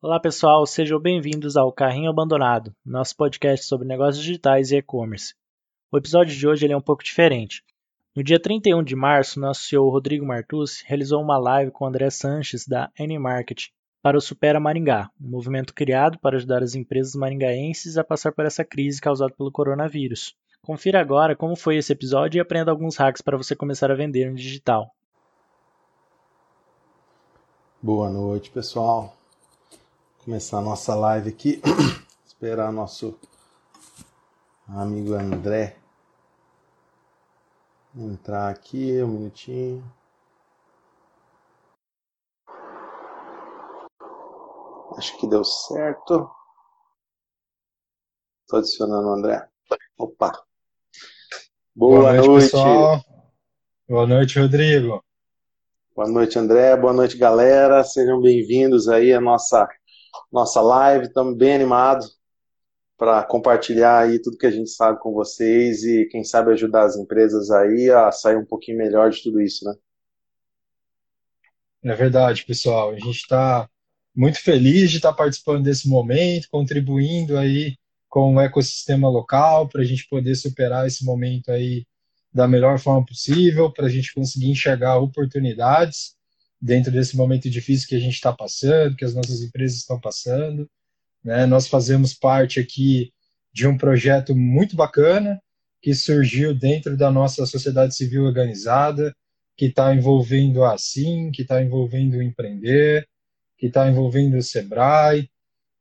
Olá pessoal, sejam bem-vindos ao Carrinho Abandonado, nosso podcast sobre negócios digitais e e-commerce. O episódio de hoje é um pouco diferente. No dia 31 de março, nosso CEO Rodrigo Martus realizou uma live com André Sanches da N-Marketing para o Supera Maringá, um movimento criado para ajudar as empresas maringaenses a passar por essa crise causada pelo coronavírus. Confira agora como foi esse episódio e aprenda alguns hacks para você começar a vender no digital. Boa noite, pessoal começar a nossa live aqui. Esperar nosso amigo André entrar aqui um minutinho. Acho que deu certo. Estou adicionando o André. Opa! Boa, Boa noite, noite, pessoal. Boa noite, Rodrigo. Boa noite, André. Boa noite, galera. Sejam bem-vindos aí à nossa nossa live. Estamos bem animados para compartilhar aí tudo que a gente sabe com vocês e quem sabe ajudar as empresas aí a sair um pouquinho melhor de tudo isso, né? É verdade, pessoal. A gente está muito feliz de estar tá participando desse momento, contribuindo aí com o ecossistema local para a gente poder superar esse momento aí da melhor forma possível, para a gente conseguir enxergar oportunidades dentro desse momento difícil que a gente está passando, que as nossas empresas estão passando. Né? Nós fazemos parte aqui de um projeto muito bacana que surgiu dentro da nossa sociedade civil organizada, que está envolvendo a Assim, que está envolvendo o Empreender, que está envolvendo o Sebrae,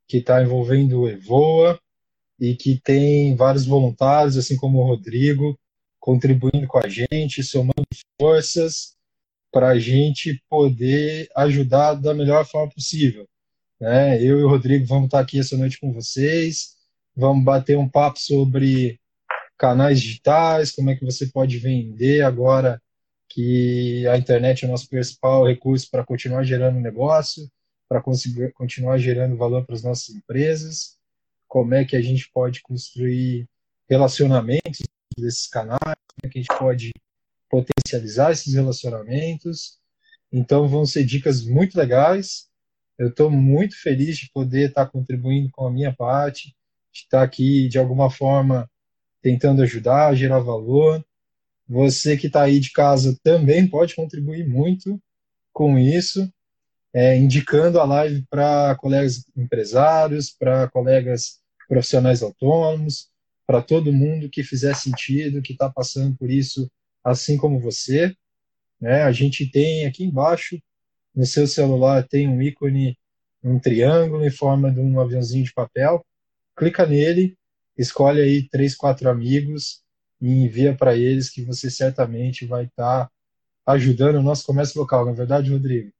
que está envolvendo o Evoa e que tem vários voluntários, assim como o Rodrigo, contribuindo com a gente, somando forças para a gente poder ajudar da melhor forma possível. Né? Eu e o Rodrigo vamos estar aqui essa noite com vocês, vamos bater um papo sobre canais digitais, como é que você pode vender agora que a internet é o nosso principal recurso para continuar gerando negócio, para conseguir continuar gerando valor para as nossas empresas, como é que a gente pode construir relacionamentos desses canais, como é que a gente pode potencializar esses relacionamentos. Então, vão ser dicas muito legais. Eu estou muito feliz de poder estar contribuindo com a minha parte, de estar aqui de alguma forma tentando ajudar, gerar valor. Você que está aí de casa também pode contribuir muito com isso, é, indicando a live para colegas empresários, para colegas profissionais autônomos, para todo mundo que fizer sentido, que está passando por isso assim como você. Né? A gente tem aqui embaixo, no seu celular, tem um ícone, um triângulo em forma de um aviãozinho de papel. Clica nele, escolhe aí três, quatro amigos e envia para eles que você certamente vai estar tá ajudando o nosso comércio local, não é verdade, Rodrigo?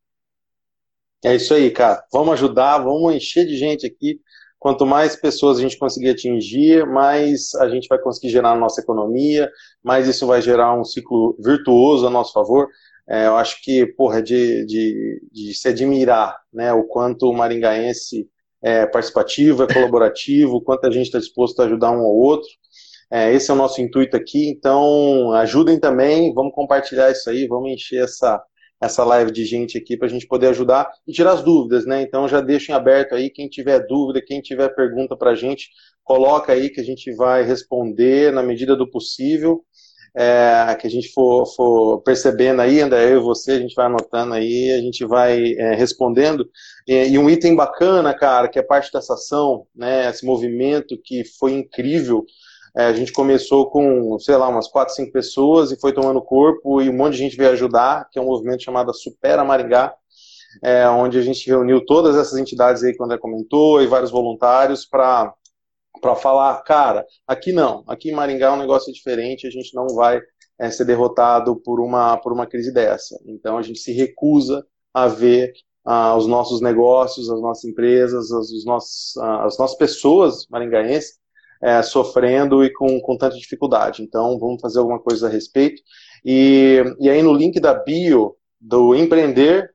É isso aí, cara. Vamos ajudar, vamos encher de gente aqui Quanto mais pessoas a gente conseguir atingir, mais a gente vai conseguir gerar na nossa economia, mais isso vai gerar um ciclo virtuoso a nosso favor. É, eu acho que, porra, de, de, de se admirar né, o quanto o maringaense é participativo, é colaborativo, o quanto a gente está disposto a ajudar um ao outro. É, esse é o nosso intuito aqui, então ajudem também, vamos compartilhar isso aí, vamos encher essa, essa live de gente aqui para a gente poder ajudar e tirar as dúvidas, né? Então já deixem aberto aí, quem tiver dúvida, quem tiver pergunta para a gente, coloca aí que a gente vai responder na medida do possível, é, que a gente for, for, percebendo aí, André, eu e você, a gente vai anotando aí, a gente vai é, respondendo. E, e, um item bacana, cara, que é parte dessa ação, né? Esse movimento que foi incrível, é, a gente começou com, sei lá, umas 4, 5 pessoas e foi tomando corpo e um monte de gente veio ajudar, que é um movimento chamado Supera Maringá, é, onde a gente reuniu todas essas entidades aí que o André comentou e vários voluntários para para falar, cara, aqui não, aqui em Maringá é um negócio diferente, a gente não vai é, ser derrotado por uma, por uma crise dessa. Então a gente se recusa a ver ah, os nossos negócios, as nossas empresas, as, os nossos, ah, as nossas pessoas maringaenses é, sofrendo e com, com tanta dificuldade. Então, vamos fazer alguma coisa a respeito. E, e aí, no link da bio do Empreender,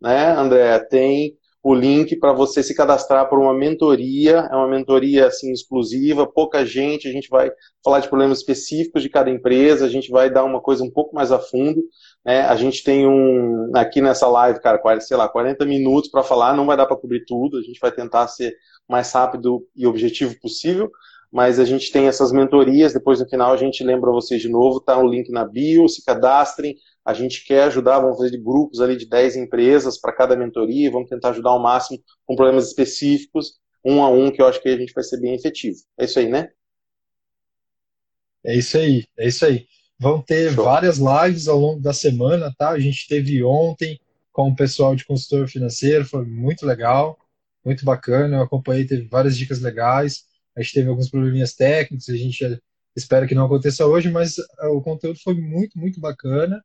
né, André, tem o link para você se cadastrar por uma mentoria, é uma mentoria assim exclusiva, pouca gente, a gente vai falar de problemas específicos de cada empresa, a gente vai dar uma coisa um pouco mais a fundo, né? A gente tem um aqui nessa live, cara, sei lá, 40 minutos para falar, não vai dar para cobrir tudo, a gente vai tentar ser mais rápido e objetivo possível, mas a gente tem essas mentorias, depois no final a gente lembra vocês de novo, tá o link na bio, se cadastrem, a gente quer ajudar, vamos fazer grupos ali de 10 empresas para cada mentoria, vamos tentar ajudar ao máximo com problemas específicos, um a um, que eu acho que a gente vai ser bem efetivo. É isso aí, né? É isso aí, é isso aí. Vão ter Show. várias lives ao longo da semana, tá? A gente teve ontem com o pessoal de consultor financeiro, foi muito legal, muito bacana. Eu acompanhei, teve várias dicas legais. A gente teve alguns probleminhas técnicos, a gente espera que não aconteça hoje, mas eh, o conteúdo foi muito, muito bacana.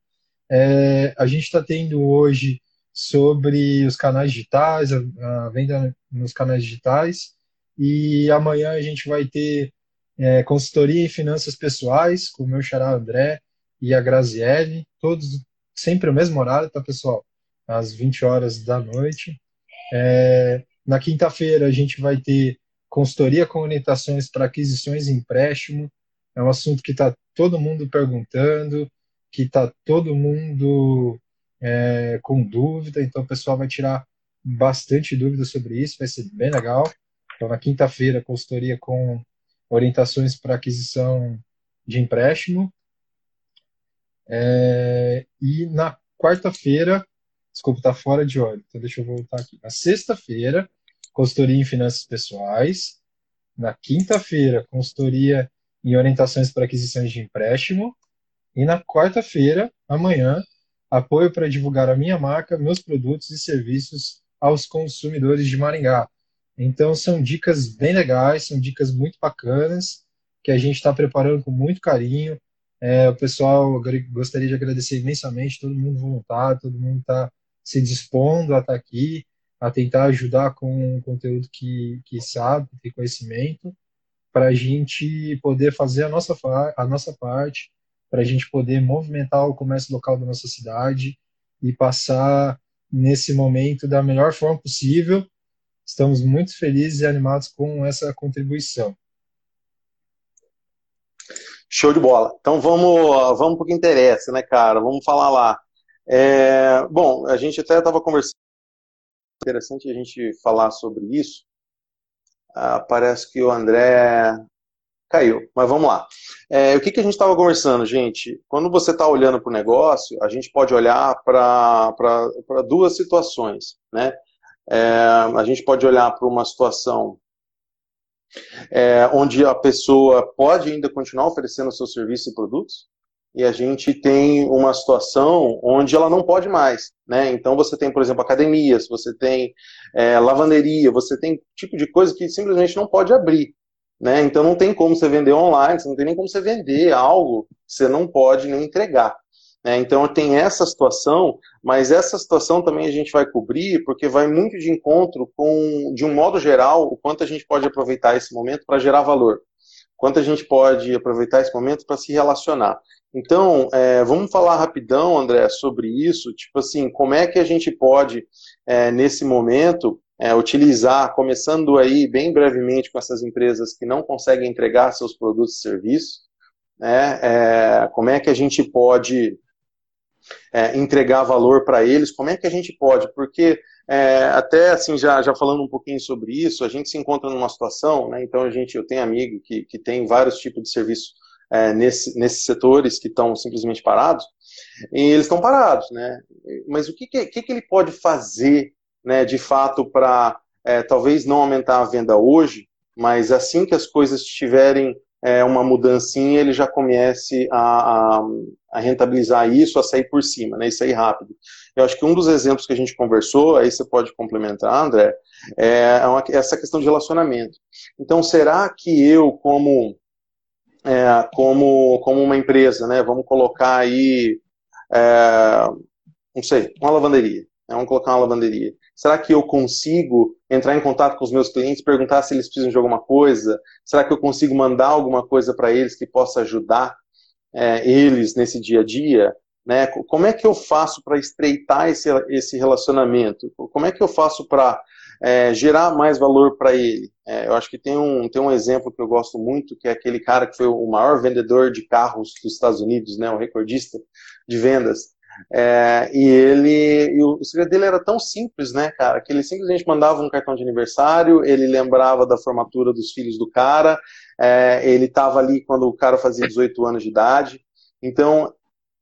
É, a gente está tendo hoje sobre os canais digitais, a, a, venda nos canais digitais, e amanhã a gente vai ter é, consultoria em finanças pessoais, com o meu xará André e a Graziele, todos sempre o mesmo horário, tá, pessoal? Às 20 horas da noite. É, na quinta-feira a gente vai ter consultoria com orientações para aquisições e empréstimo. É um assunto que está todo mundo perguntando, que está todo mundo é, com dúvida, então o pessoal vai tirar bastante dúvida sobre isso, vai ser bem legal. Então, na quinta-feira, consultoria com orientações para aquisição de empréstimo. É, e na quarta-feira, desculpa, está fora de ordem, então deixa eu voltar aqui. Na sexta-feira, consultoria em finanças pessoais. Na quinta-feira, consultoria em orientações para aquisições de empréstimo. E na quarta-feira, amanhã, apoio para divulgar a minha marca, meus produtos e serviços aos consumidores de Maringá. Então, são dicas bem legais, são dicas muito bacanas, que a gente está preparando com muito carinho. É, o pessoal gostaria de agradecer imensamente, todo mundo voluntário, todo mundo está se dispondo a estar tá aqui, a tentar ajudar com o conteúdo que, que sabe, tem conhecimento, para a gente poder fazer a nossa, a nossa parte, para a gente poder movimentar o comércio local da nossa cidade e passar nesse momento da melhor forma possível, Estamos muito felizes e animados com essa contribuição. Show de bola. Então vamos, vamos para o que interessa, né, cara? Vamos falar lá. É, bom, a gente até estava conversando. Interessante a gente falar sobre isso. Ah, parece que o André caiu, mas vamos lá. É, o que, que a gente estava conversando, gente? Quando você está olhando para o negócio, a gente pode olhar para duas situações, né? É, a gente pode olhar para uma situação é, onde a pessoa pode ainda continuar oferecendo seus serviços e produtos, e a gente tem uma situação onde ela não pode mais. Né? Então você tem, por exemplo, academias, você tem é, lavanderia, você tem tipo de coisa que simplesmente não pode abrir. Né? Então não tem como você vender online, você não tem nem como você vender algo que você não pode nem entregar. Né? Então tem essa situação, mas essa situação também a gente vai cobrir porque vai muito de encontro com, de um modo geral, o quanto a gente pode aproveitar esse momento para gerar valor, quanto a gente pode aproveitar esse momento para se relacionar. Então, é, vamos falar rapidão, André, sobre isso, tipo assim, como é que a gente pode, é, nesse momento, é, utilizar, começando aí bem brevemente com essas empresas que não conseguem entregar seus produtos e serviços, né, é, como é que a gente pode é, entregar valor para eles, como é que a gente pode? Porque é, até assim, já, já falando um pouquinho sobre isso, a gente se encontra numa situação, né, então a gente, eu tenho amigo que, que tem vários tipos de serviço é, nesse, nesses setores que estão simplesmente parados, e eles estão parados, né? Mas o que, que, que, ele pode fazer, né, de fato, para é, talvez não aumentar a venda hoje, mas assim que as coisas estiverem é, uma mudancinha, ele já comece a, a, a, rentabilizar isso, a sair por cima, né, e sair rápido. Eu acho que um dos exemplos que a gente conversou, aí você pode complementar, André, é uma, essa questão de relacionamento. Então, será que eu, como, é, como, como uma empresa, né, vamos colocar aí, é, não sei, uma lavanderia, né, vamos colocar uma lavanderia. Será que eu consigo entrar em contato com os meus clientes, perguntar se eles precisam de alguma coisa? Será que eu consigo mandar alguma coisa para eles que possa ajudar é, eles nesse dia a dia? Né? Como é que eu faço para estreitar esse, esse relacionamento? Como é que eu faço para é, gerar mais valor para ele? É, eu acho que tem um, tem um exemplo que eu gosto muito, que é aquele cara que foi o maior vendedor de carros dos Estados Unidos, né, o recordista de vendas. É, e ele, e o segredo dele era tão simples, né, cara, que ele simplesmente mandava um cartão de aniversário, ele lembrava da formatura dos filhos do cara, é, ele estava ali quando o cara fazia 18 anos de idade. Então,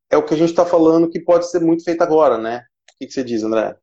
é o que a gente está falando que pode ser muito feito agora, né? O que, que você diz, André?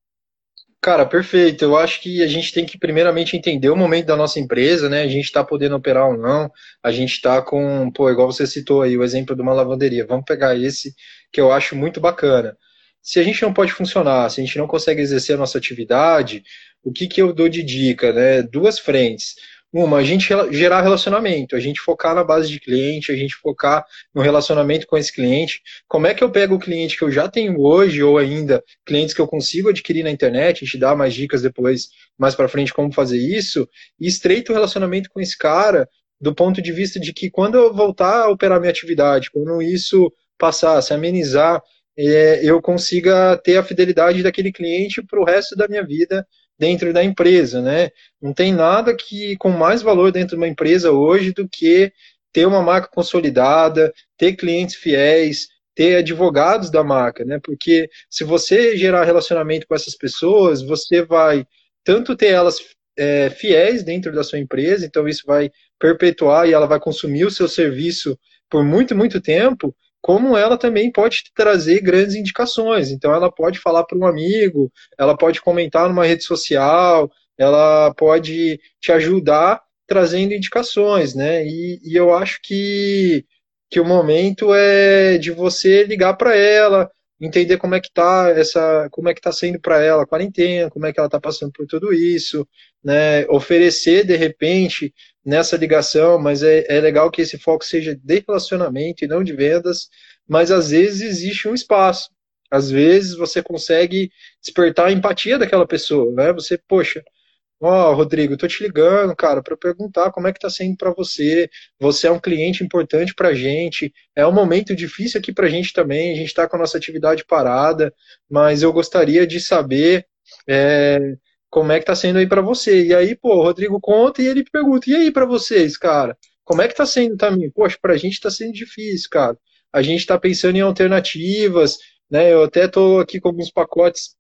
Cara, perfeito. Eu acho que a gente tem que primeiramente entender o momento da nossa empresa, né? A gente está podendo operar ou não. A gente está com, pô, igual você citou aí, o exemplo de uma lavanderia. Vamos pegar esse que eu acho muito bacana. Se a gente não pode funcionar, se a gente não consegue exercer a nossa atividade, o que, que eu dou de dica, né? Duas frentes. Uma, a gente gerar relacionamento, a gente focar na base de cliente, a gente focar no relacionamento com esse cliente. Como é que eu pego o cliente que eu já tenho hoje, ou ainda clientes que eu consigo adquirir na internet, a gente dá mais dicas depois, mais para frente, como fazer isso, e estreito o relacionamento com esse cara, do ponto de vista de que quando eu voltar a operar minha atividade, quando isso passar, se amenizar, é, eu consiga ter a fidelidade daquele cliente para o resto da minha vida dentro da empresa, né? Não tem nada que com mais valor dentro de uma empresa hoje do que ter uma marca consolidada, ter clientes fiéis, ter advogados da marca, né? Porque se você gerar relacionamento com essas pessoas, você vai tanto ter elas é, fiéis dentro da sua empresa, então isso vai perpetuar e ela vai consumir o seu serviço por muito, muito tempo, como ela também pode trazer grandes indicações. Então, ela pode falar para um amigo, ela pode comentar numa rede social, ela pode te ajudar trazendo indicações, né? E, e eu acho que, que o momento é de você ligar para ela, entender como é que tá essa, como é que tá sendo para ela a quarentena, como é que ela está passando por tudo isso, né? Oferecer de repente nessa ligação, mas é, é legal que esse foco seja de relacionamento e não de vendas, mas às vezes existe um espaço. Às vezes você consegue despertar a empatia daquela pessoa, né? Você, poxa, ó, oh, Rodrigo, tô te ligando, cara, para perguntar como é que tá sendo para você. Você é um cliente importante pra gente. É um momento difícil aqui pra gente também. A gente tá com a nossa atividade parada, mas eu gostaria de saber é, como é que tá sendo aí para você? E aí, pô, o Rodrigo conta e ele pergunta, e aí para vocês, cara? Como é que tá sendo também? Poxa, pra gente tá sendo difícil, cara. A gente tá pensando em alternativas, né? Eu até tô aqui com alguns pacotes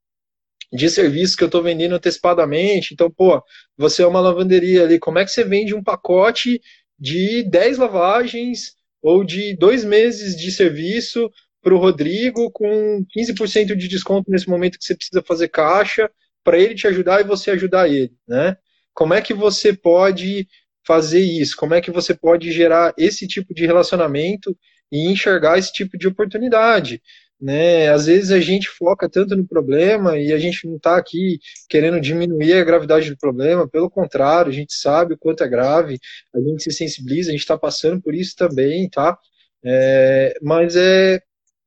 de serviços que eu tô vendendo antecipadamente. Então, pô, você é uma lavanderia ali, como é que você vende um pacote de 10 lavagens ou de dois meses de serviço para o Rodrigo com 15% de desconto nesse momento que você precisa fazer caixa para ele te ajudar e você ajudar ele, né? Como é que você pode fazer isso? Como é que você pode gerar esse tipo de relacionamento e enxergar esse tipo de oportunidade? Né? Às vezes a gente foca tanto no problema e a gente não está aqui querendo diminuir a gravidade do problema, pelo contrário, a gente sabe o quanto é grave, a gente se sensibiliza, a gente está passando por isso também, tá? É, mas é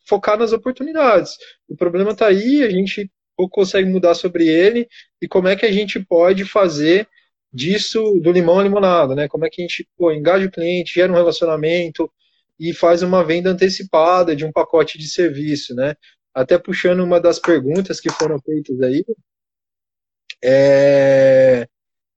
focar nas oportunidades. O problema está aí, a gente ou consegue mudar sobre ele e como é que a gente pode fazer disso do limão à limonada, né? Como é que a gente pô, engaja o cliente, gera um relacionamento e faz uma venda antecipada de um pacote de serviço, né? Até puxando uma das perguntas que foram feitas aí, é...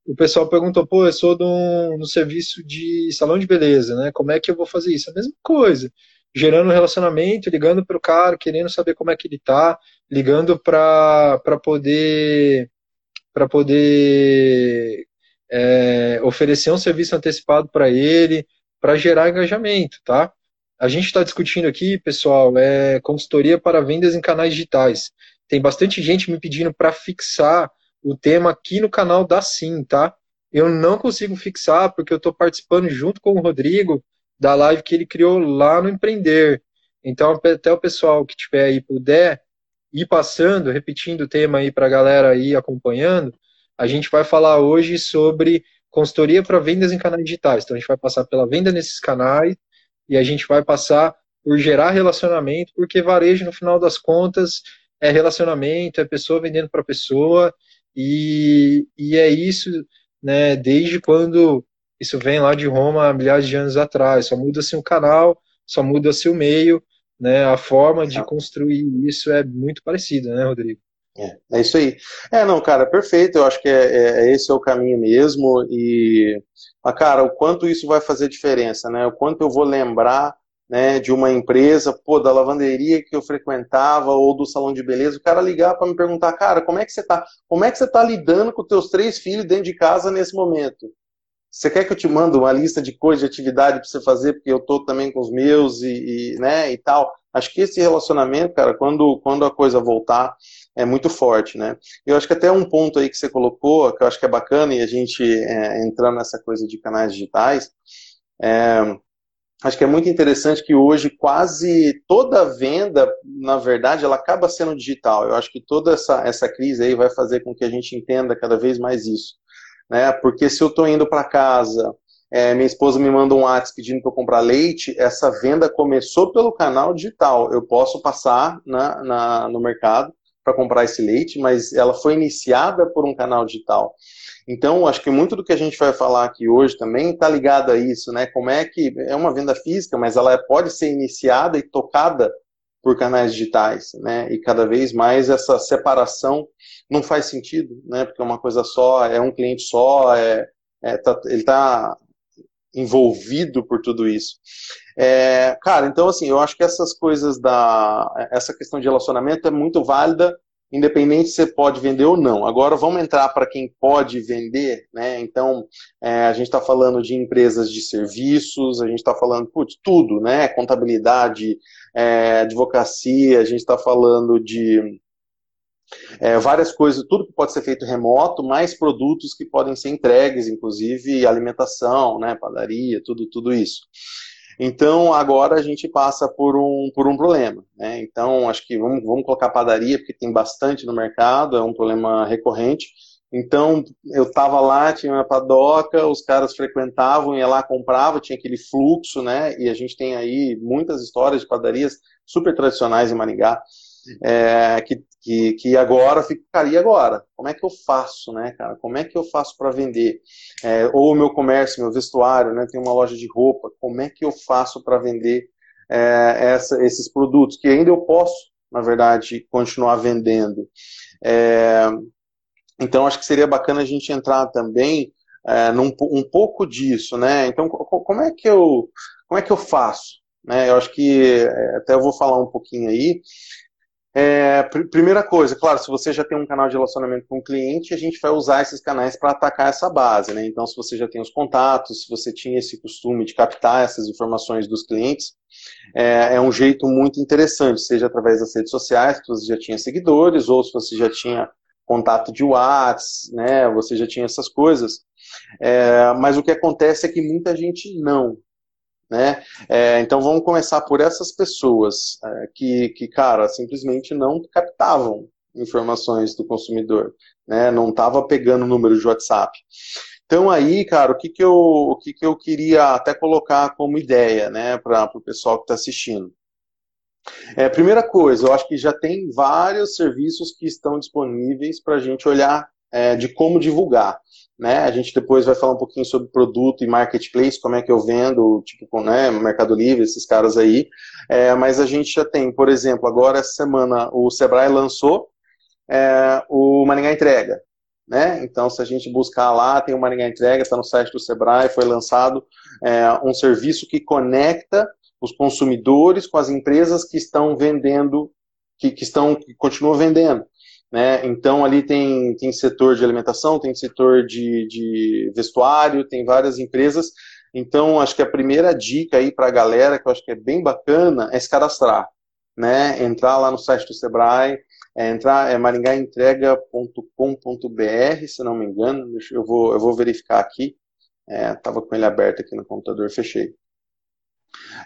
o pessoal perguntou, pô, eu sou do, no serviço de salão de beleza, né? Como é que eu vou fazer isso? A mesma coisa gerando um relacionamento, ligando para o cara, querendo saber como é que ele tá, ligando para poder para poder é, oferecer um serviço antecipado para ele, para gerar engajamento, tá? A gente está discutindo aqui, pessoal, é consultoria para vendas em canais digitais. Tem bastante gente me pedindo para fixar o tema aqui no canal da Sim, tá? Eu não consigo fixar porque eu estou participando junto com o Rodrigo da live que ele criou lá no Empreender. Então, até o pessoal que tiver aí puder ir passando, repetindo o tema aí para a galera ir acompanhando, a gente vai falar hoje sobre consultoria para vendas em canais digitais. Então, a gente vai passar pela venda nesses canais e a gente vai passar por gerar relacionamento, porque varejo, no final das contas, é relacionamento, é pessoa vendendo para pessoa, e, e é isso, né, desde quando isso vem lá de Roma há milhares de anos atrás. Só muda-se o canal, só muda-se o meio, né? A forma de construir isso é muito parecida, né, Rodrigo? É, é isso aí. É, não, cara, perfeito. Eu acho que é, é, é esse é o caminho mesmo. E, mas, cara, o quanto isso vai fazer diferença, né? O quanto eu vou lembrar né, de uma empresa, pô, da lavanderia que eu frequentava ou do salão de beleza, o cara ligar para me perguntar, cara, como é que você tá? Como é que você tá lidando com teus três filhos dentro de casa nesse momento? Você quer que eu te mande uma lista de coisas, de atividade para você fazer, porque eu tô também com os meus e, e, né, e tal. Acho que esse relacionamento, cara, quando, quando a coisa voltar, é muito forte, né? Eu acho que até um ponto aí que você colocou, que eu acho que é bacana, e a gente é, entrando nessa coisa de canais digitais, é, acho que é muito interessante que hoje quase toda venda, na verdade, ela acaba sendo digital. Eu acho que toda essa, essa crise aí vai fazer com que a gente entenda cada vez mais isso. Né? Porque se eu estou indo para casa, é, minha esposa me manda um WhatsApp pedindo para eu comprar leite, essa venda começou pelo canal digital. Eu posso passar na, na no mercado para comprar esse leite, mas ela foi iniciada por um canal digital. Então, acho que muito do que a gente vai falar aqui hoje também está ligado a isso, né? Como é que é uma venda física, mas ela pode ser iniciada e tocada por canais digitais, né? E cada vez mais essa separação não faz sentido, né? Porque é uma coisa só, é um cliente só, é, é tá, ele está envolvido por tudo isso. É, cara, então assim, eu acho que essas coisas da, essa questão de relacionamento é muito válida independente se você pode vender ou não. Agora vamos entrar para quem pode vender, né? Então é, a gente está falando de empresas de serviços, a gente está falando putz, tudo, né? Contabilidade, é, advocacia, a gente está falando de é, várias coisas, tudo que pode ser feito remoto, mais produtos que podem ser entregues, inclusive alimentação, né? Padaria, tudo, tudo isso. Então, agora a gente passa por um, por um problema. Né? Então, acho que vamos, vamos colocar padaria, porque tem bastante no mercado, é um problema recorrente. Então, eu estava lá, tinha uma padoca, os caras frequentavam, ia lá, comprava, tinha aquele fluxo, né? E a gente tem aí muitas histórias de padarias super tradicionais em Maringá, é, que, que, que agora fica, cara, e agora? Como é que eu faço, né, cara? Como é que eu faço para vender? É, ou o meu comércio, meu vestuário, né? Tem uma loja de roupa, como é que eu faço para vender é, essa, esses produtos? Que ainda eu posso, na verdade, continuar vendendo. É, então, acho que seria bacana a gente entrar também é, num, um pouco disso, né? Então, como é que eu, como é que eu faço? Né? Eu acho que é, até eu vou falar um pouquinho aí. É, pr primeira coisa, claro, se você já tem um canal de relacionamento com o cliente, a gente vai usar esses canais para atacar essa base, né? Então, se você já tem os contatos, se você tinha esse costume de captar essas informações dos clientes, é, é um jeito muito interessante, seja através das redes sociais, se você já tinha seguidores, ou se você já tinha contato de WhatsApp, né? Você já tinha essas coisas. É, mas o que acontece é que muita gente não, né? É, então vamos começar por essas pessoas é, que, que, cara, simplesmente não captavam informações do consumidor, né? Não estava pegando o número de WhatsApp. Então aí, cara, o que, que, eu, o que, que eu queria até colocar como ideia, né, para o pessoal que está assistindo. É, primeira coisa, eu acho que já tem vários serviços que estão disponíveis para a gente olhar é, de como divulgar. Né? A gente depois vai falar um pouquinho sobre produto e marketplace, como é que eu vendo, tipo, né, Mercado Livre, esses caras aí. É, mas a gente já tem, por exemplo, agora essa semana o Sebrae lançou é, o Maringá Entrega. Né? Então, se a gente buscar lá, tem o Maringá Entrega, está no site do Sebrae, foi lançado é, um serviço que conecta os consumidores com as empresas que estão vendendo, que, que estão, que continuam vendendo. Né? Então ali tem, tem setor de alimentação, tem setor de, de vestuário, tem várias empresas. Então acho que a primeira dica aí para a galera, que eu acho que é bem bacana, é se cadastrar. Né? Entrar lá no site do Sebrae, é, entrar é maringaentrega.com.br, se não me engano, eu vou, eu vou verificar aqui. É, com ele aberto aqui no computador, fechei.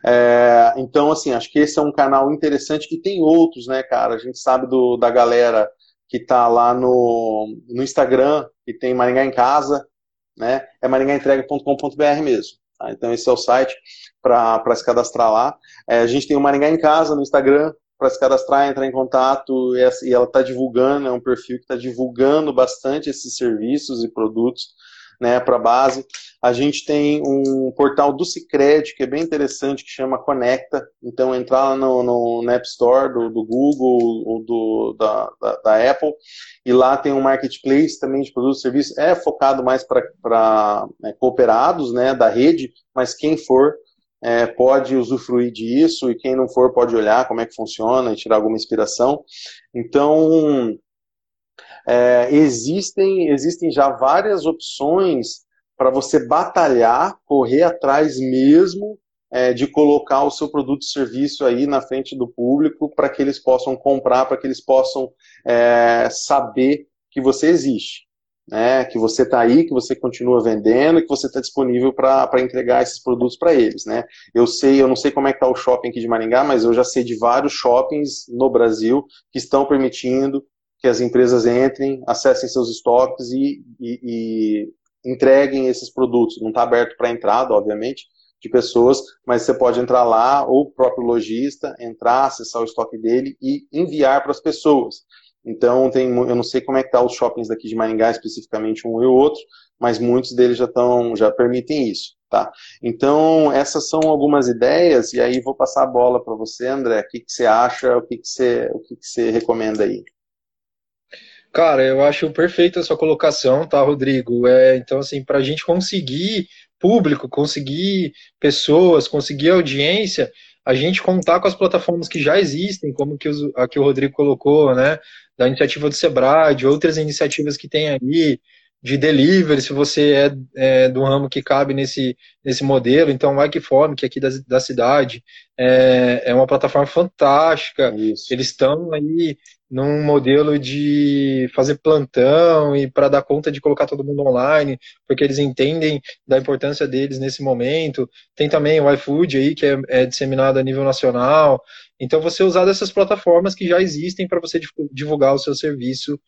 É, então, assim, acho que esse é um canal interessante que tem outros, né, cara? A gente sabe do, da galera que está lá no, no Instagram, que tem Maringá em Casa, né? É maringaentrega.com.br mesmo. Tá? Então esse é o site para se cadastrar lá. É, a gente tem o Maringá em Casa no Instagram para se cadastrar, entrar em contato e, ela está divulgando, é um perfil que está divulgando bastante esses serviços e produtos né, para a base. A gente tem um portal do Cicred, que é bem interessante, que chama Conecta. Então, entrar lá no, no, App Store do, do Google ou do, da, da, da, Apple, e lá tem um marketplace também de produtos e serviços. É focado mais para né, cooperados né, da rede, mas quem for é, pode usufruir disso, e quem não for pode olhar como é que funciona e tirar alguma inspiração. Então, é, existem, existem já várias opções para você batalhar, correr atrás mesmo é, de colocar o seu produto e serviço aí na frente do público para que eles possam comprar, para que eles possam é, saber que você existe. Né, que você está aí, que você continua vendendo, que você está disponível para entregar esses produtos para eles. Né? Eu sei, eu não sei como é que está o shopping aqui de Maringá, mas eu já sei de vários shoppings no Brasil que estão permitindo que as empresas entrem, acessem seus estoques e, e, e entreguem esses produtos. Não está aberto para entrada, obviamente, de pessoas, mas você pode entrar lá, ou o próprio lojista, entrar, acessar o estoque dele e enviar para as pessoas. Então, tem, eu não sei como é que tá os shoppings daqui de Maringá, especificamente um e o outro, mas muitos deles já estão, já permitem isso, tá? Então, essas são algumas ideias, e aí vou passar a bola para você, André, o que, que você acha, o que, que, você, o que, que você recomenda aí? Cara, eu acho perfeita a sua colocação, tá, Rodrigo? É, então, assim, para a gente conseguir público, conseguir pessoas, conseguir audiência, a gente contar com as plataformas que já existem, como que os, a que o Rodrigo colocou, né? Da iniciativa do Sebrae, de outras iniciativas que tem aí, de delivery, se você é, é, do ramo que cabe nesse, nesse modelo. Então, o Ikeform, que é aqui da, da cidade, é, é uma plataforma fantástica. Isso. Eles estão aí num modelo de fazer plantão e para dar conta de colocar todo mundo online, porque eles entendem da importância deles nesse momento. Tem também o iFood aí, que é, é disseminado a nível nacional. Então, você usar dessas plataformas que já existem para você divulgar o seu serviço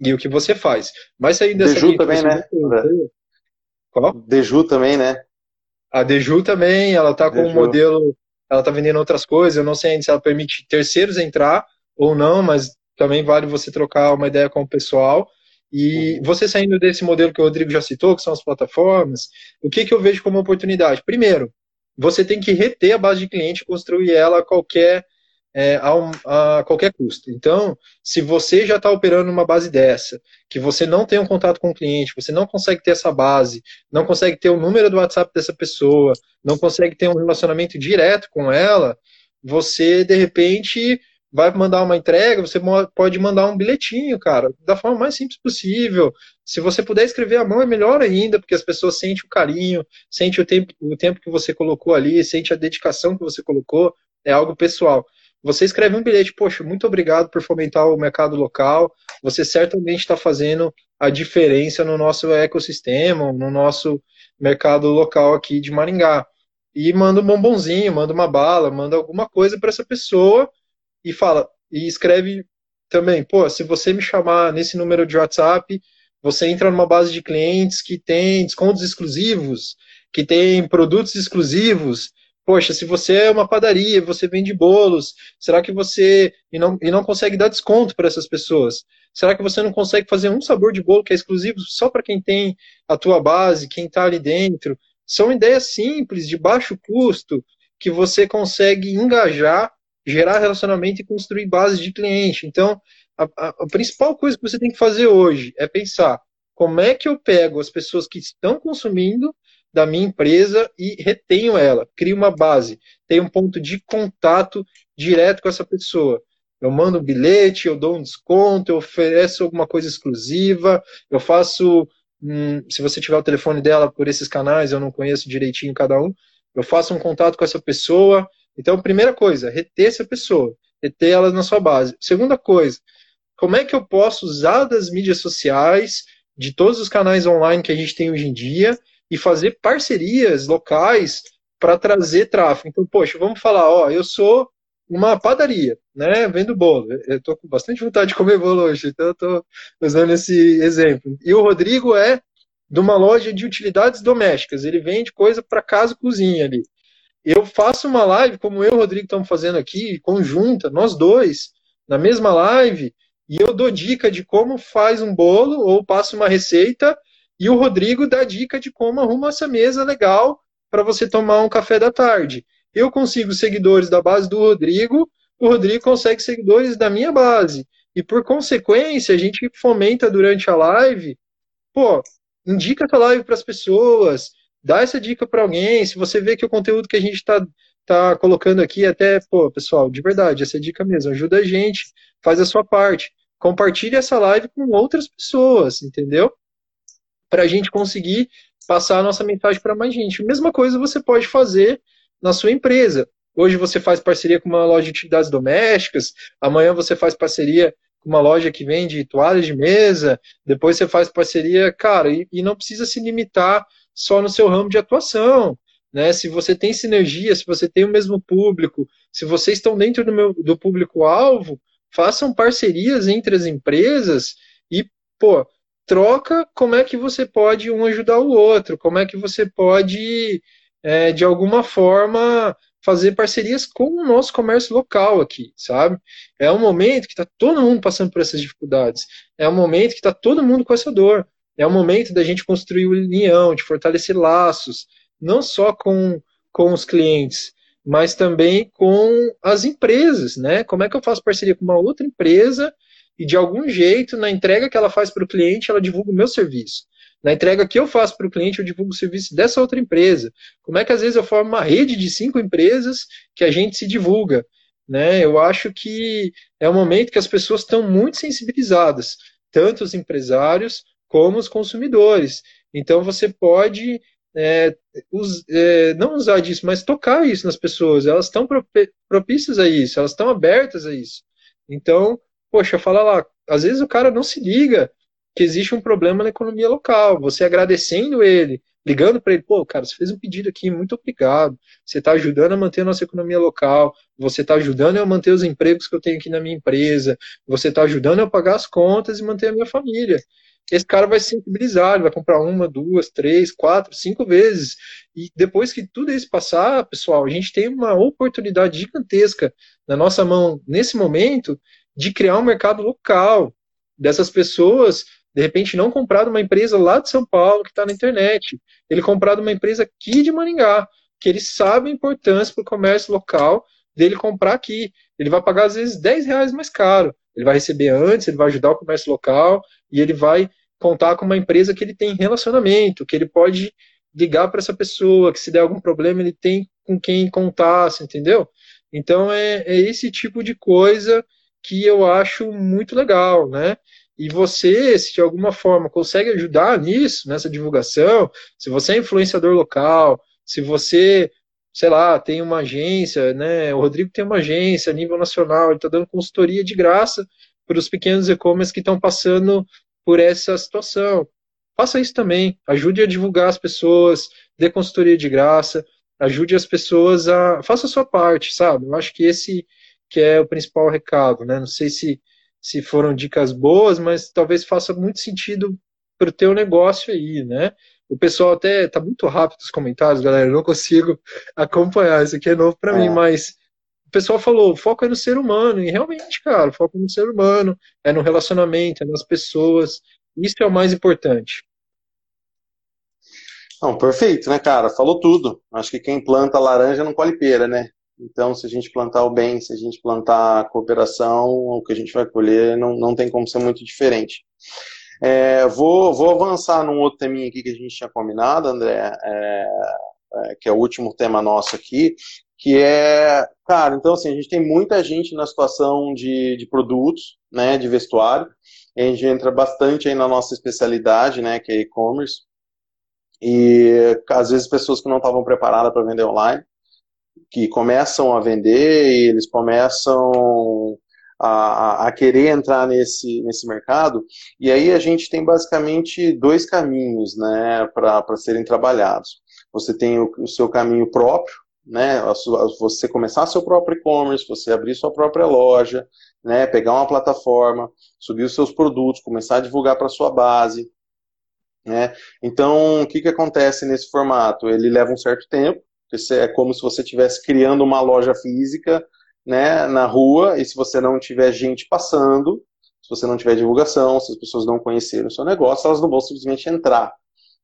e o que você faz. Mas saindo dessa Deju também, né? Qual? Deju também, né? A Deju também, ela está com um modelo, ela está vendendo outras coisas, eu não sei ainda se ela permite terceiros entrar ou não, mas também vale você trocar uma ideia com o pessoal. E uhum. você saindo desse modelo que o Rodrigo já citou, que são as plataformas, o que, que eu vejo como oportunidade? Primeiro, você tem que reter a base de cliente e construir ela a qualquer, é, a, a, qualquer custo. Então, se você já está operando uma base dessa, que você não tem um contato com o cliente, você não consegue ter essa base, não consegue ter o número do WhatsApp dessa pessoa, não consegue ter um relacionamento direto com ela, você, de repente, vai mandar uma entrega, você pode mandar um bilhetinho, cara, da forma mais simples possível. Se você puder escrever à mão, é melhor ainda, porque as pessoas sentem o carinho, sentem o tempo, o tempo que você colocou ali, sente a dedicação que você colocou, é algo pessoal. Você escreve um bilhete, poxa, muito obrigado por fomentar o mercado local, você certamente está fazendo a diferença no nosso ecossistema, no nosso mercado local aqui de Maringá. E manda um bombonzinho, manda uma bala, manda alguma coisa para essa pessoa e fala, e escreve também, pô, se você me chamar nesse número de WhatsApp, você entra numa base de clientes que tem descontos exclusivos, que tem produtos exclusivos. Poxa, se você é uma padaria, você vende bolos, será que você e não, e não consegue dar desconto para essas pessoas? Será que você não consegue fazer um sabor de bolo que é exclusivo só para quem tem a tua base, quem está ali dentro? São ideias simples, de baixo custo, que você consegue engajar gerar relacionamento e construir bases de cliente. Então, a, a, a, principal coisa que você tem que fazer hoje é pensar como é que eu pego as pessoas que estão consumindo da minha empresa e retenho ela, crio uma base, tenho um ponto de contato direto com essa pessoa. Eu mando um bilhete, eu dou um desconto, eu ofereço alguma coisa exclusiva, eu faço, hum, se você tiver o telefone dela por esses canais, eu não conheço direitinho cada um, eu faço um contato com essa pessoa, então, primeira coisa, reter essa pessoa, reter ela na sua base. Segunda coisa, como é que eu posso usar das mídias sociais, de todos os canais online que a gente tem hoje em dia, e fazer parcerias locais para trazer tráfego. Então, poxa, vamos falar, ó, eu sou uma padaria, né, vendo bolo. Eu estou com bastante vontade de comer bolo hoje, então eu estou usando esse exemplo. E o Rodrigo é de uma loja de utilidades domésticas, ele vende coisa para casa e cozinha ali eu faço uma live, como eu e o Rodrigo estamos fazendo aqui, conjunta, nós dois, na mesma live, e eu dou dica de como faz um bolo, ou passo uma receita, e o Rodrigo dá dica de como arruma essa mesa legal para você tomar um café da tarde. Eu consigo seguidores da base do Rodrigo, o Rodrigo consegue seguidores da minha base. E por consequência, a gente fomenta durante a live, pô, indica essa live para as pessoas, dá essa dica para alguém. Se você vê que o conteúdo que a gente está tá colocando aqui, até, pô, pessoal, de verdade, essa é dica mesmo, ajuda a gente, faz a sua parte. Compartilhe essa live com outras pessoas, entendeu? Para a gente conseguir passar a nossa mensagem para mais gente. Mesma coisa você pode fazer na sua empresa. Hoje você faz parceria com uma loja de utilidades domésticas, amanhã você faz parceria com uma loja que vende toalhas de mesa, depois você faz parceria, cara, e, e não precisa se limitar só no seu ramo de atuação. Né? Se você tem sinergia, se você tem o mesmo público, se vocês estão dentro do, meu, do público-alvo, façam parcerias entre as empresas e, pô, troca como é que você pode um ajudar o outro, como é que você pode, é, de alguma forma, fazer parcerias com o nosso comércio local aqui, sabe? É um momento que está todo mundo passando por essas dificuldades, é um momento que está todo mundo com essa dor, é um momento da gente construir união, de fortalecer laços, não só com, com os clientes, mas também com as empresas, né? Como é que eu faço parceria com uma outra empresa e de algum jeito, na entrega que ela faz para o cliente, ela divulga o meu serviço. Na entrega que eu faço para o cliente, eu divulgo o serviço dessa outra empresa. Como é que às vezes eu formo uma rede de cinco empresas que a gente se divulga? Né? Eu acho que é um momento que as pessoas estão muito sensibilizadas, tanto os empresários como os consumidores. Então você pode é, us, é, não usar disso, mas tocar isso nas pessoas. Elas estão propícias a isso, elas estão abertas a isso. Então, poxa, fala lá. Às vezes o cara não se liga que existe um problema na economia local. Você agradecendo ele, ligando para ele, pô, cara, você fez um pedido aqui, muito obrigado. Você está ajudando a manter a nossa economia local, você está ajudando a manter os empregos que eu tenho aqui na minha empresa, você está ajudando a pagar as contas e manter a minha família esse cara vai se sensibilizar, ele vai comprar uma, duas, três, quatro, cinco vezes. E depois que tudo isso passar, pessoal, a gente tem uma oportunidade gigantesca na nossa mão, nesse momento, de criar um mercado local. Dessas pessoas, de repente, não comprar de uma empresa lá de São Paulo que está na internet. Ele comprar de uma empresa aqui de Maringá, que ele sabe a importância para o comércio local dele comprar aqui. Ele vai pagar, às vezes, 10 reais mais caro. Ele vai receber antes, ele vai ajudar o comércio local e ele vai contar com uma empresa que ele tem relacionamento, que ele pode ligar para essa pessoa, que se der algum problema ele tem com quem contar, entendeu? Então é, é esse tipo de coisa que eu acho muito legal, né? E você, se de alguma forma consegue ajudar nisso, nessa divulgação, se você é influenciador local, se você, sei lá, tem uma agência, né? O Rodrigo tem uma agência a nível nacional, ele está dando consultoria de graça para os pequenos e-commerce que estão passando por essa situação. Faça isso também. Ajude a divulgar as pessoas, dê consultoria de graça, ajude as pessoas a. Faça a sua parte, sabe? Eu acho que esse que é o principal recado, né? Não sei se, se foram dicas boas, mas talvez faça muito sentido para o teu negócio aí, né? O pessoal até tá muito rápido os comentários, galera. Eu não consigo acompanhar. Isso aqui é novo para é. mim, mas o pessoal falou, o foco é no ser humano, e realmente, cara, o foco é no ser humano, é no relacionamento, é nas pessoas, isso é o mais importante. Não, perfeito, né, cara? Falou tudo. Acho que quem planta laranja não colhe pera, né? Então, se a gente plantar o bem, se a gente plantar a cooperação, o que a gente vai colher não, não tem como ser muito diferente. É, vou, vou avançar num outro teminha aqui que a gente tinha combinado, André, é, é, que é o último tema nosso aqui, que é, cara, então assim, a gente tem muita gente na situação de, de produtos, né, de vestuário, a gente entra bastante aí na nossa especialidade, né, que é e-commerce, e às vezes pessoas que não estavam preparadas para vender online, que começam a vender e eles começam a, a, querer entrar nesse, nesse mercado, e aí a gente tem basicamente dois caminhos, né, para serem trabalhados. Você tem o, o seu caminho próprio, né, você começar seu próprio e-commerce, você abrir sua própria loja, né, pegar uma plataforma, subir os seus produtos, começar a divulgar para sua base, né? Então, o que, que acontece nesse formato? Ele leva um certo tempo, é como se você estivesse criando uma loja física, né, na rua, e se você não tiver gente passando, se você não tiver divulgação, se as pessoas não conhecerem o seu negócio, elas não vão simplesmente entrar.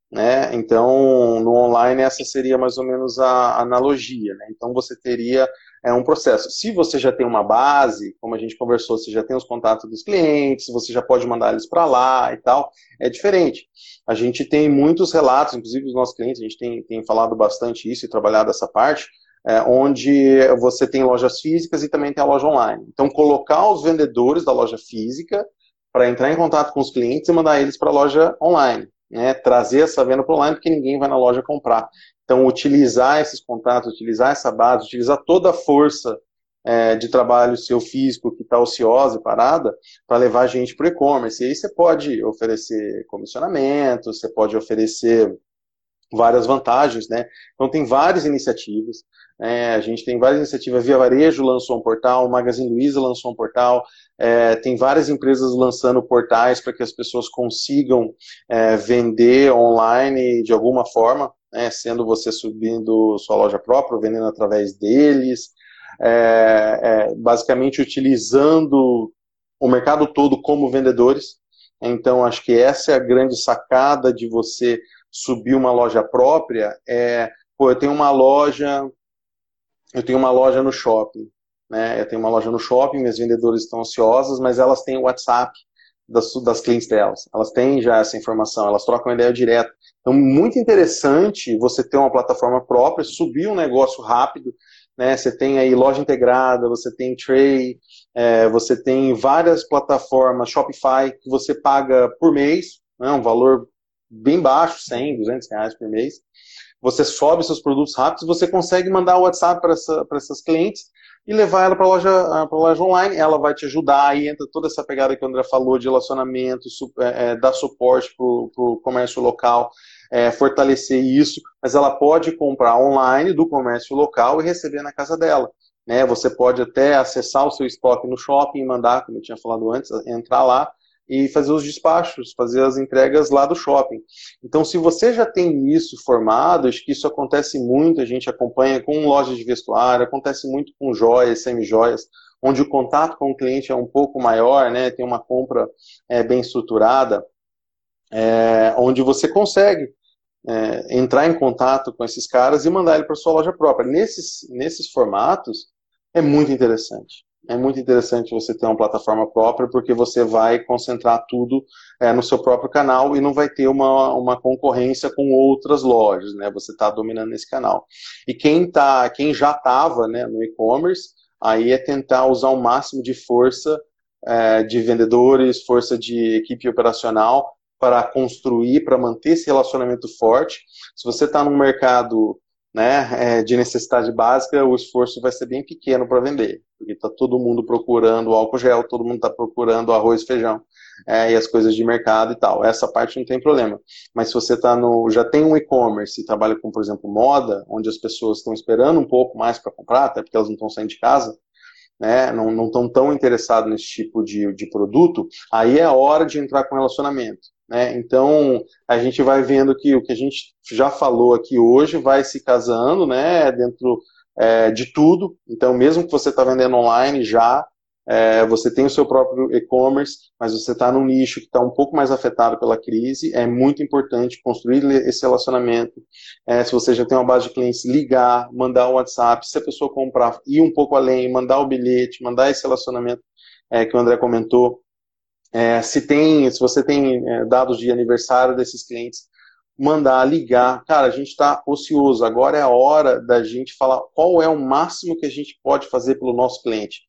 Né? Então, no online, essa seria mais ou menos a analogia. Né? Então, você teria é um processo. Se você já tem uma base, como a gente conversou, você já tem os contatos dos clientes, você já pode mandar eles para lá e tal, é diferente. A gente tem muitos relatos, inclusive os nossos clientes, a gente tem, tem falado bastante isso e trabalhado essa parte, é, onde você tem lojas físicas e também tem a loja online. Então, colocar os vendedores da loja física para entrar em contato com os clientes e mandar eles para a loja online. Né, trazer essa venda para online, porque ninguém vai na loja comprar. Então, utilizar esses contatos, utilizar essa base, utilizar toda a força é, de trabalho seu físico que está ociosa e parada para levar a gente para o e-commerce. E aí você pode oferecer comissionamento, você pode oferecer várias vantagens, né? Então tem várias iniciativas. É, a gente tem várias iniciativas. Via Varejo lançou um portal, Magazine Luiza lançou um portal. É, tem várias empresas lançando portais para que as pessoas consigam é, vender online de alguma forma né, sendo você subindo sua loja própria, vendendo através deles, é, é, basicamente utilizando o mercado todo como vendedores. Então, acho que essa é a grande sacada de você subir uma loja própria. É, pô, eu tenho uma loja, eu tenho uma loja no shopping, né? Eu tenho uma loja no shopping, minhas vendedoras estão ansiosas, mas elas têm o WhatsApp das, das clientes delas. Elas têm já essa informação, elas trocam ideia direto. Então, muito interessante você ter uma plataforma própria, subir um negócio rápido. Né? Você tem aí loja integrada, você tem Tray, é, você tem várias plataformas, Shopify, que você paga por mês, né? um valor bem baixo, 100, 200 reais por mês. Você sobe seus produtos rápidos, você consegue mandar o WhatsApp para essa, essas clientes e levar ela para a loja, pra loja online. Ela vai te ajudar, aí entra toda essa pegada que o André falou de relacionamento, é, é, dar suporte para o comércio local, é, fortalecer isso, mas ela pode comprar online do comércio local e receber na casa dela. Né? Você pode até acessar o seu estoque no shopping mandar, como eu tinha falado antes, entrar lá e fazer os despachos, fazer as entregas lá do shopping. Então, se você já tem isso formado, acho que isso acontece muito, a gente acompanha com lojas de vestuário, acontece muito com joias, semi-joias, onde o contato com o cliente é um pouco maior, né, tem uma compra é, bem estruturada, é, onde você consegue é, entrar em contato com esses caras e mandar ele para sua loja própria. Nesses, nesses formatos, é muito interessante é muito interessante você ter uma plataforma própria, porque você vai concentrar tudo é, no seu próprio canal e não vai ter uma, uma concorrência com outras lojas, né? Você está dominando esse canal. E quem, tá, quem já estava né, no e-commerce, aí é tentar usar o máximo de força é, de vendedores, força de equipe operacional para construir, para manter esse relacionamento forte. Se você está num mercado né, é, de necessidade básica, o esforço vai ser bem pequeno para vender, porque está todo mundo procurando álcool gel, todo mundo está procurando arroz e feijão é, e as coisas de mercado e tal. Essa parte não tem problema. Mas se você tá no, já tem um e-commerce e trabalha com, por exemplo, moda, onde as pessoas estão esperando um pouco mais para comprar, até porque elas não estão saindo de casa, né, não estão tão interessados nesse tipo de, de produto, aí é hora de entrar com relacionamento. Né? Então, a gente vai vendo que o que a gente já falou aqui hoje vai se casando né, dentro é, de tudo. Então, mesmo que você está vendendo online já, é, você tem o seu próprio e-commerce, mas você está num nicho que está um pouco mais afetado pela crise, é muito importante construir esse relacionamento. É, se você já tem uma base de clientes, ligar, mandar o WhatsApp, se a pessoa comprar, ir um pouco além, mandar o bilhete, mandar esse relacionamento é, que o André comentou, é, se tem, se você tem é, dados de aniversário desses clientes, mandar, ligar. Cara, a gente está ocioso. Agora é a hora da gente falar qual é o máximo que a gente pode fazer pelo nosso cliente.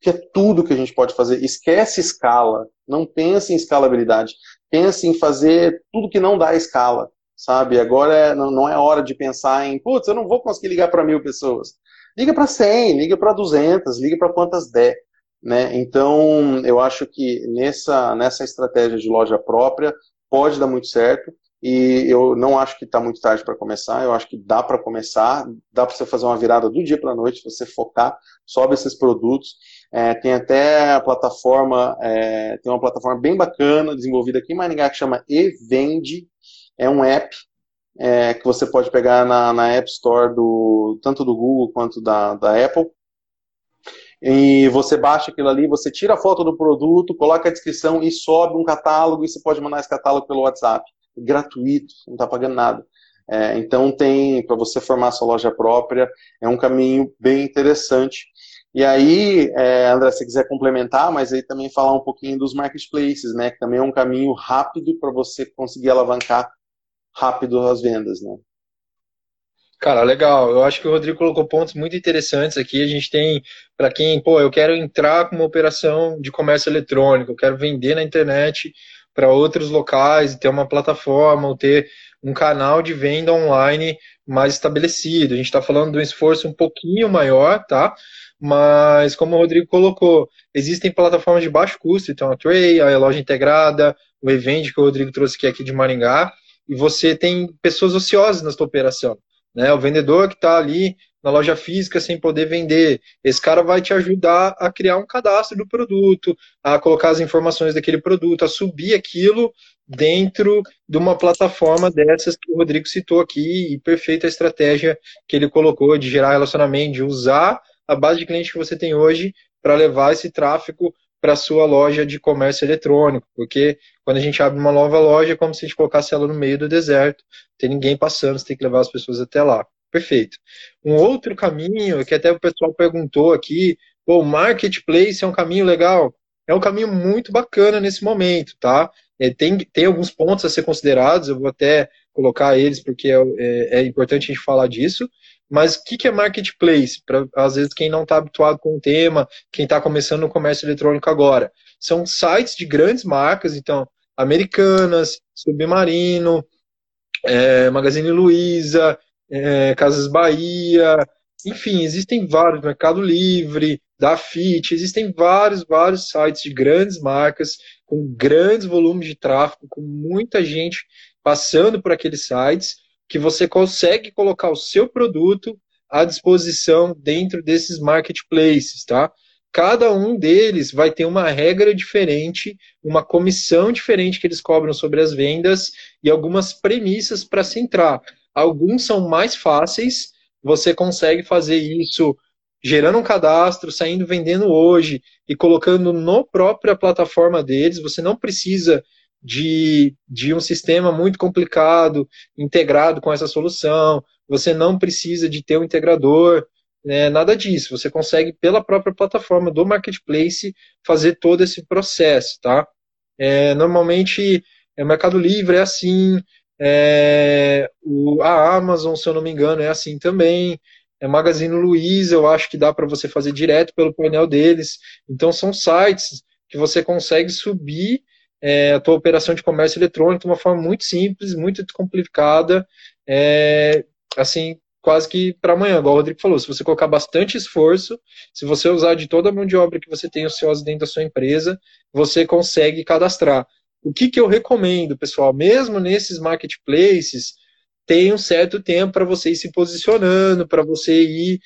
Que é tudo que a gente pode fazer. Esquece escala. Não pense em escalabilidade. Pense em fazer tudo que não dá escala. Sabe? Agora é, não, não é hora de pensar em, putz, eu não vou conseguir ligar para mil pessoas. Liga para 100, liga para 200, liga para quantas der. Né? Então, eu acho que nessa, nessa estratégia de loja própria pode dar muito certo. E eu não acho que está muito tarde para começar, eu acho que dá para começar, dá para você fazer uma virada do dia para a noite, você focar, sobe esses produtos. É, tem até a plataforma, é, tem uma plataforma bem bacana, desenvolvida aqui em Maringá, que chama eVende, é um app é, que você pode pegar na, na App Store do, tanto do Google quanto da, da Apple, e você baixa aquilo ali, você tira a foto do produto, coloca a descrição e sobe um catálogo e você pode mandar esse catálogo pelo WhatsApp. Gratuito, não está pagando nada. É, então tem para você formar sua loja própria é um caminho bem interessante. E aí, é, André, se quiser complementar, mas aí também falar um pouquinho dos marketplaces, né? Que também é um caminho rápido para você conseguir alavancar rápido as vendas, né? Cara, legal. Eu acho que o Rodrigo colocou pontos muito interessantes aqui. A gente tem, para quem, pô, eu quero entrar com uma operação de comércio eletrônico, eu quero vender na internet para outros locais ter uma plataforma ou ter um canal de venda online mais estabelecido. A gente está falando de um esforço um pouquinho maior, tá? Mas, como o Rodrigo colocou, existem plataformas de baixo custo, então a Tray, a loja integrada, o Event que o Rodrigo trouxe aqui, aqui de Maringá, e você tem pessoas ociosas na sua operação. Né? O vendedor que está ali na loja física sem poder vender. Esse cara vai te ajudar a criar um cadastro do produto, a colocar as informações daquele produto, a subir aquilo dentro de uma plataforma dessas que o Rodrigo citou aqui, e perfeita a estratégia que ele colocou de gerar relacionamento, de usar a base de clientes que você tem hoje para levar esse tráfego para sua loja de comércio eletrônico, porque quando a gente abre uma nova loja é como se a gente colocasse ela no meio do deserto, não tem ninguém passando, você tem que levar as pessoas até lá. Perfeito. Um outro caminho, que até o pessoal perguntou aqui, o marketplace é um caminho legal? É um caminho muito bacana nesse momento, tá? É, tem, tem alguns pontos a ser considerados, eu vou até colocar eles porque é, é, é importante a gente falar disso, mas o que, que é marketplace? Para, às vezes, quem não está habituado com o tema, quem está começando no comércio eletrônico agora. São sites de grandes marcas, então, Americanas, Submarino, é, Magazine Luiza, é, Casas Bahia, enfim, existem vários, Mercado Livre, da FIT, existem vários, vários sites de grandes marcas, com grandes volumes de tráfego, com muita gente passando por aqueles sites, que você consegue colocar o seu produto à disposição dentro desses marketplaces, tá? Cada um deles vai ter uma regra diferente, uma comissão diferente que eles cobram sobre as vendas e algumas premissas para se entrar. Alguns são mais fáceis, você consegue fazer isso gerando um cadastro, saindo vendendo hoje e colocando no própria plataforma deles. Você não precisa de, de um sistema muito complicado integrado com essa solução, você não precisa de ter um integrador, né, nada disso. Você consegue, pela própria plataforma do Marketplace, fazer todo esse processo, tá? É, normalmente, é, o Mercado Livre é assim, é, o, a Amazon, se eu não me engano, é assim também. É Magazine Luiza, eu acho que dá para você fazer direto pelo painel deles. Então, são sites que você consegue subir é, a tua operação de comércio eletrônico de uma forma muito simples, muito complicada, é, assim, quase que para amanhã, igual o Rodrigo falou, se você colocar bastante esforço, se você usar de toda a mão de obra que você tem ociosa dentro da sua empresa, você consegue cadastrar. O que, que eu recomendo, pessoal? Mesmo nesses marketplaces, tem um certo tempo para você ir se posicionando, para você ir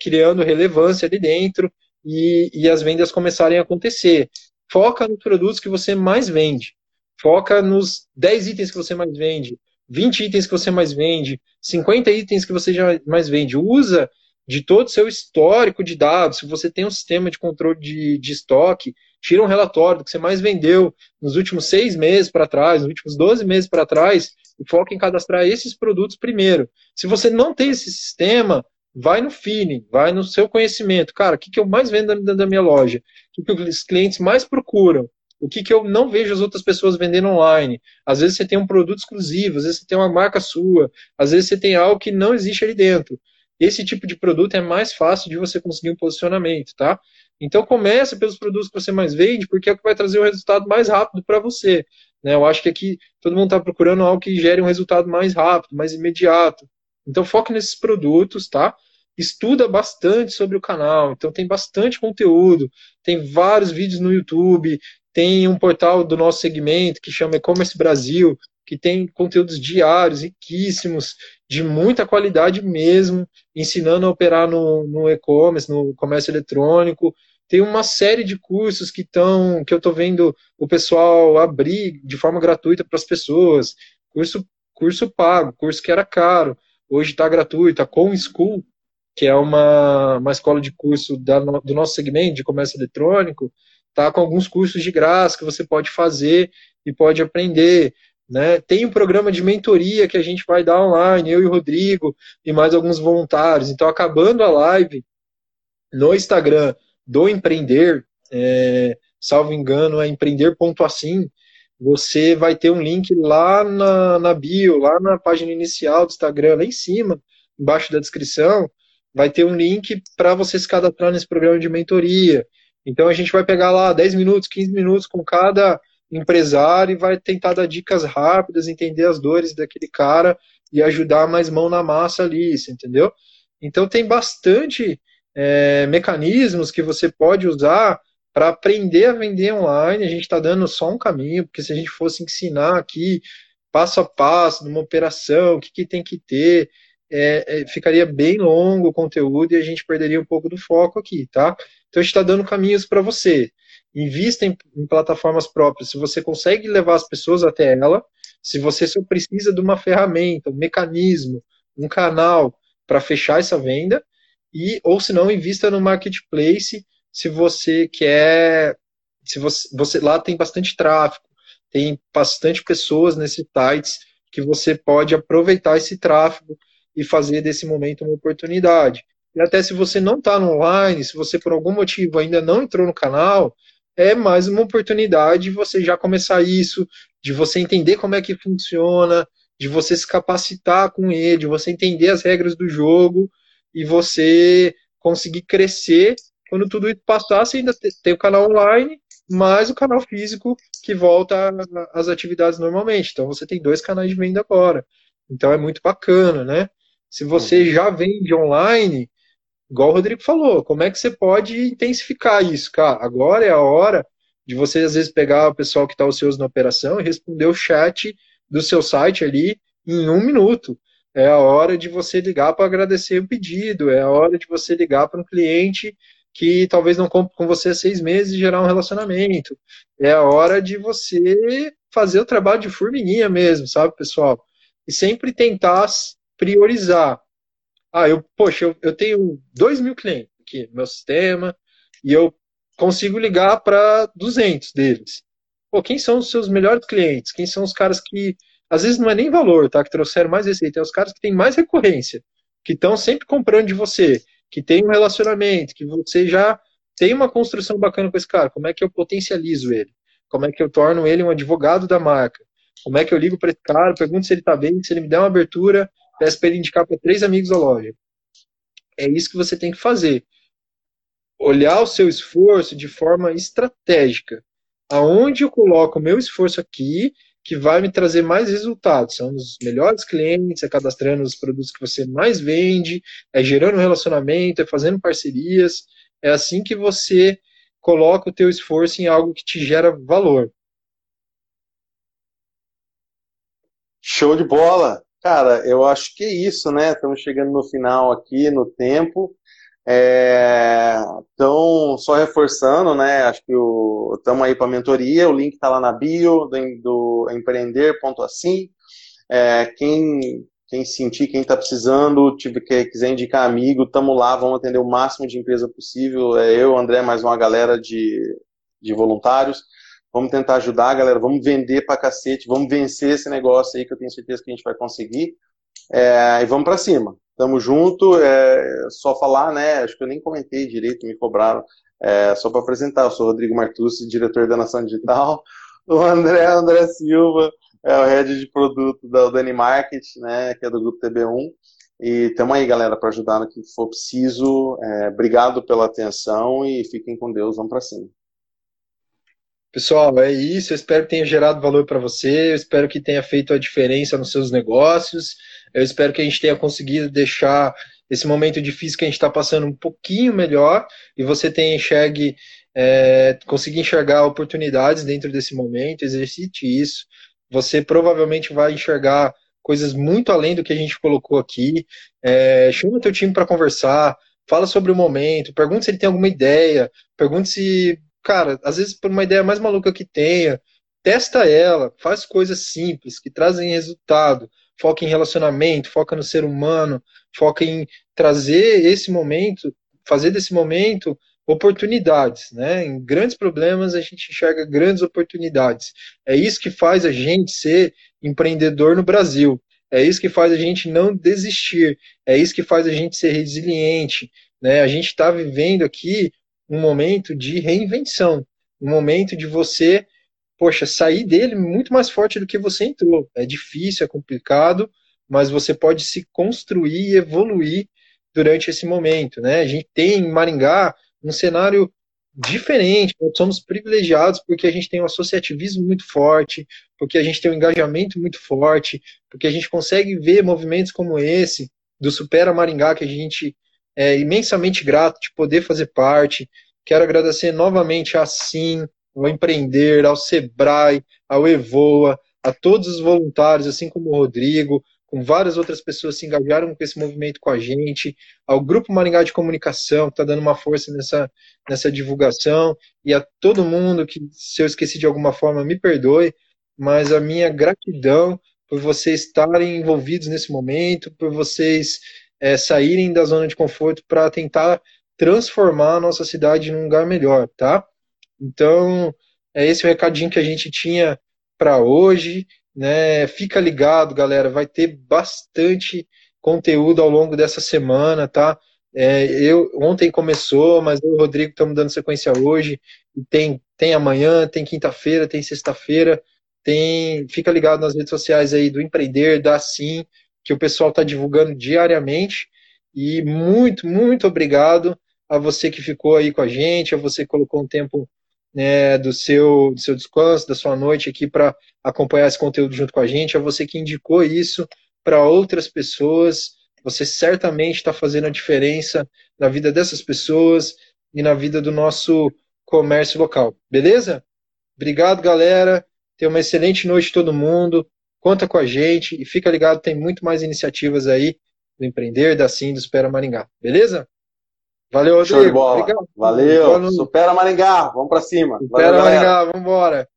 criando relevância ali dentro e, e as vendas começarem a acontecer foca nos produtos que você mais vende. Foca nos 10 itens que você mais vende, 20 itens que você mais vende, 50 itens que você já mais vende. Usa de todo o seu histórico de dados. Se você tem um sistema de controle de, de estoque, tira um relatório do que você mais vendeu nos últimos seis meses para trás, nos últimos 12 meses para trás, e foca em cadastrar esses produtos primeiro. Se você não tem esse sistema, vai no feeling, vai no seu conhecimento. Cara, o que, que eu mais vendo dentro da minha loja? O que, que os clientes mais procuram? O que, que eu não vejo as outras pessoas vendendo online? Às vezes você tem um produto exclusivo, às vezes você tem uma marca sua, às vezes você tem algo que não existe ali dentro. Esse tipo de produto é mais fácil de você conseguir um posicionamento, tá? Então comece pelos produtos que você mais vende, porque é o que vai trazer o um resultado mais rápido para você. Né? Eu acho que aqui todo mundo está procurando algo que gere um resultado mais rápido, mais imediato. Então foque nesses produtos, tá? Estuda bastante sobre o canal, então tem bastante conteúdo, tem vários vídeos no YouTube, tem um portal do nosso segmento que chama E-Commerce Brasil, que tem conteúdos diários, riquíssimos, de muita qualidade mesmo, ensinando a operar no, no e-commerce, no comércio eletrônico. Tem uma série de cursos que estão, que eu estou vendo o pessoal abrir de forma gratuita para as pessoas. Curso, curso pago, curso que era caro hoje está gratuito. A Com School, que é uma, uma escola de curso da, do nosso segmento de comércio eletrônico, está com alguns cursos de graça que você pode fazer e pode aprender. Né? Tem um programa de mentoria que a gente vai dar online, eu e o Rodrigo e mais alguns voluntários. Então, acabando a live no Instagram do Empreender, é, salvo engano, é empreender.assim, você vai ter um link lá na, na bio, lá na página inicial do Instagram, lá em cima, embaixo da descrição, vai ter um link para você se cadastrar nesse programa de mentoria. Então a gente vai pegar lá 10 minutos, 15 minutos com cada empresário e vai tentar dar dicas rápidas, entender as dores daquele cara e ajudar mais mão na massa ali, entendeu? Então tem bastante é, mecanismos que você pode usar para aprender a vender online. A gente está dando só um caminho, porque se a gente fosse ensinar aqui passo a passo, numa operação, o que, que tem que ter, é, é, ficaria bem longo o conteúdo e a gente perderia um pouco do foco aqui, tá? Então a gente está dando caminhos para você. Invista em, em, plataformas próprias. Se você consegue levar as pessoas até ela, se você só precisa de uma ferramenta, um mecanismo, um canal para fechar essa venda, e ou se não, invista no marketplace se você quer. Se você, você lá tem bastante tráfego, tem bastante pessoas nesses sites que você pode aproveitar esse tráfego e fazer desse momento uma oportunidade. E até se você não está online, se você por algum motivo ainda não entrou no canal, é mais uma oportunidade de você já começar isso, de você entender como é que funciona, de você se capacitar com ele, de você entender as regras do jogo e você conseguir crescer. Quando tudo isso passar, você ainda tem o canal online, mais o canal físico que volta às atividades normalmente. Então você tem dois canais de venda agora. Então é muito bacana, né? Se você uhum. já vende online, igual o Rodrigo falou, como é que você pode intensificar isso, cara? Agora é a hora de você, às vezes, pegar o pessoal que está ocioso na operação e responder o chat do seu site ali em um minuto. É a hora de você ligar para agradecer o pedido, é a hora de você ligar para um cliente que talvez não compre com você há seis meses e gerar um relacionamento. É a hora de você fazer o trabalho de formiguinha mesmo, sabe, pessoal? E sempre tentar priorizar. Ah, eu, poxa, eu, eu tenho dois mil clientes aqui no meu sistema e eu consigo ligar para 200 deles. Pô, quem são os seus melhores clientes? Quem são os caras que, às vezes não é nem valor, tá? Que trouxeram mais receita, é os caras que têm mais recorrência, que estão sempre comprando de você, que tem um relacionamento, que você já tem uma construção bacana com esse cara. Como é que eu potencializo ele? Como é que eu torno ele um advogado da marca? Como é que eu ligo para esse cara, pergunto se ele está bem, se ele me der uma abertura, peço para ele indicar para três amigos da loja. É isso que você tem que fazer. Olhar o seu esforço de forma estratégica. Aonde eu coloco o meu esforço aqui que vai me trazer mais resultados? São os melhores clientes, é cadastrando os produtos que você mais vende, é gerando relacionamento, é fazendo parcerias. É assim que você coloca o teu esforço em algo que te gera valor. Show de bola! Cara, eu acho que é isso, né? Estamos chegando no final aqui, no tempo. É, então, só reforçando, né? Acho que estamos aí para mentoria, o link está lá na bio do, do empreender.assim. É, quem, quem sentir, quem está precisando, tiver, quiser indicar amigo, estamos lá, vamos atender o máximo de empresa possível. É eu, André, mais uma galera de, de voluntários. Vamos tentar ajudar, galera. Vamos vender pra cacete. Vamos vencer esse negócio aí que eu tenho certeza que a gente vai conseguir. É, e vamos para cima. Tamo junto. É, só falar, né? Acho que eu nem comentei direito, me cobraram. É, só para apresentar, eu sou Rodrigo Martucci, diretor da Nação Digital. O André André Silva é o head de produto da Dani Market, né? Que é do grupo TB1. E tamo aí, galera, para ajudar no que for preciso. É, obrigado pela atenção e fiquem com Deus. Vamos para cima. Pessoal, é isso. Eu espero que tenha gerado valor para você. Eu espero que tenha feito a diferença nos seus negócios. Eu espero que a gente tenha conseguido deixar esse momento difícil que a gente está passando um pouquinho melhor e você tenha enxergue, é, conseguir enxergar oportunidades dentro desse momento. Exercite isso. Você provavelmente vai enxergar coisas muito além do que a gente colocou aqui. É, chama teu time para conversar. Fala sobre o momento, pergunte se ele tem alguma ideia, pergunte se cara, às vezes por uma ideia mais maluca que tenha, testa ela, faz coisas simples que trazem resultado, foca em relacionamento, foca no ser humano, foca em trazer esse momento, fazer desse momento oportunidades, né? Em grandes problemas a gente enxerga grandes oportunidades. É isso que faz a gente ser empreendedor no Brasil. É isso que faz a gente não desistir. É isso que faz a gente ser resiliente. Né? A gente está vivendo aqui um momento de reinvenção, um momento de você, poxa, sair dele muito mais forte do que você entrou. É difícil, é complicado, mas você pode se construir e evoluir durante esse momento. Né? A gente tem em Maringá um cenário diferente, nós somos privilegiados porque a gente tem um associativismo muito forte, porque a gente tem um engajamento muito forte, porque a gente consegue ver movimentos como esse, do Supera Maringá, que a gente é imensamente grato de poder fazer parte. Quero agradecer novamente a Sim, ao Empreender, ao Sebrae, ao Evoa, a todos os voluntários, assim como o Rodrigo, com várias outras pessoas se engajaram com esse movimento com a gente, ao Grupo Maringá de Comunicação, que está dando uma força nessa, nessa divulgação, e a todo mundo que, se eu esqueci de alguma forma, me perdoe, mas a minha gratidão por vocês estarem envolvidos nesse momento, por vocês é, saírem da zona de conforto para tentar transformar a nossa cidade num lugar melhor, tá? Então, é esse o recadinho que a gente tinha para hoje né? Fica ligado, galera, vai ter bastante conteúdo ao longo dessa semana, tá? É, eu ontem começou, mas eu e o Rodrigo estamos dando sequência hoje. Tem tem amanhã, tem quinta-feira, tem sexta-feira, tem. Fica ligado nas redes sociais aí do Empreender, da Sim, que o pessoal está divulgando diariamente. E muito, muito obrigado a você que ficou aí com a gente, a você que colocou um tempo né, do, seu, do seu descanso, da sua noite aqui para acompanhar esse conteúdo junto com a gente, a você que indicou isso para outras pessoas. Você certamente está fazendo a diferença na vida dessas pessoas e na vida do nosso comércio local. Beleza? Obrigado, galera. Tenha uma excelente noite todo mundo. Conta com a gente e fica ligado, tem muito mais iniciativas aí do Empreender, da Sim, do Espera Maringá. Beleza? Valeu, Rodrigo. Show de bola. Obrigado. Valeu. Supera Maringá. Vamos para cima. Supera Valeu, Maringá. Vamos embora.